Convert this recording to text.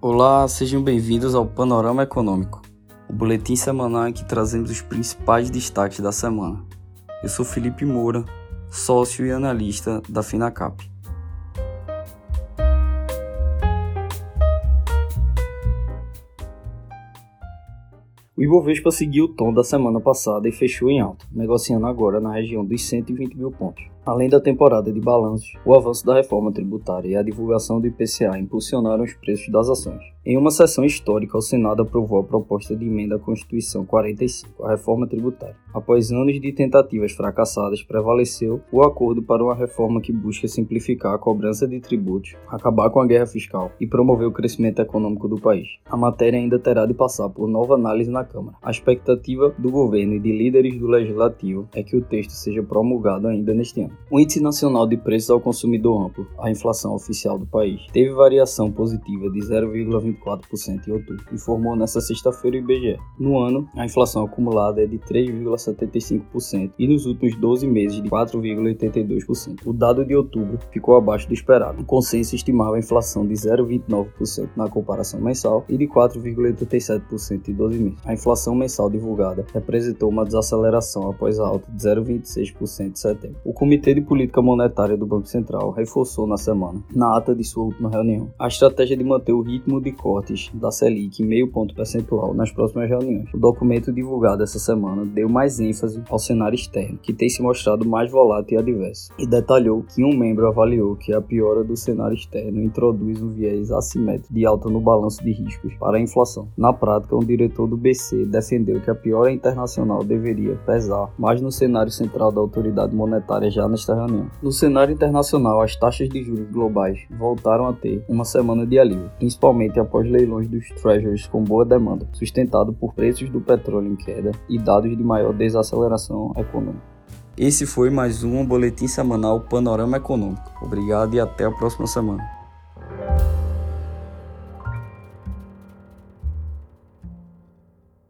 Olá, sejam bem-vindos ao Panorama Econômico, o boletim semanal em que trazemos os principais destaques da semana. Eu sou Felipe Moura, sócio e analista da Finacap. O Ibovespa seguiu o tom da semana passada e fechou em alta, negociando agora na região dos 120 mil pontos. Além da temporada de balanços, o avanço da reforma tributária e a divulgação do IPCA impulsionaram os preços das ações. Em uma sessão histórica, o Senado aprovou a proposta de emenda à Constituição 45, a reforma tributária. Após anos de tentativas fracassadas, prevaleceu o acordo para uma reforma que busca simplificar a cobrança de tributos, acabar com a guerra fiscal e promover o crescimento econômico do país. A matéria ainda terá de passar por nova análise na Câmara. A expectativa do governo e de líderes do legislativo é que o texto seja promulgado ainda neste ano. O Índice Nacional de Preços ao Consumidor Amplo, a inflação oficial do país, teve variação positiva de 0,24% em outubro, informou nesta sexta-feira o IBGE. No ano, a inflação acumulada é de 3,75% e nos últimos 12 meses de 4,82%. O dado de outubro ficou abaixo do esperado. O consenso estimava a inflação de 0,29% na comparação mensal e de 4,87% em 12 meses. A inflação mensal divulgada representou uma desaceleração após a alta de 0,26% em setembro. O Comitê de Política Monetária do Banco Central reforçou na semana, na ata de sua última reunião, a estratégia de manter o ritmo de cortes da Selic em meio ponto percentual nas próximas reuniões. O documento divulgado essa semana deu mais ênfase ao cenário externo, que tem se mostrado mais volátil e adverso, e detalhou que um membro avaliou que a piora do cenário externo introduz um viés assimétrico de alta no balanço de riscos para a inflação. Na prática, um diretor do BC defendeu que a piora internacional deveria pesar mais no cenário central da autoridade monetária já nesta reunião. No cenário internacional, as taxas de juros globais voltaram a ter uma semana de alívio, principalmente após leilões dos treasuries com boa demanda, sustentado por preços do petróleo em queda e dados de maior desaceleração econômica. Esse foi mais um boletim semanal Panorama Econômico. Obrigado e até a próxima semana.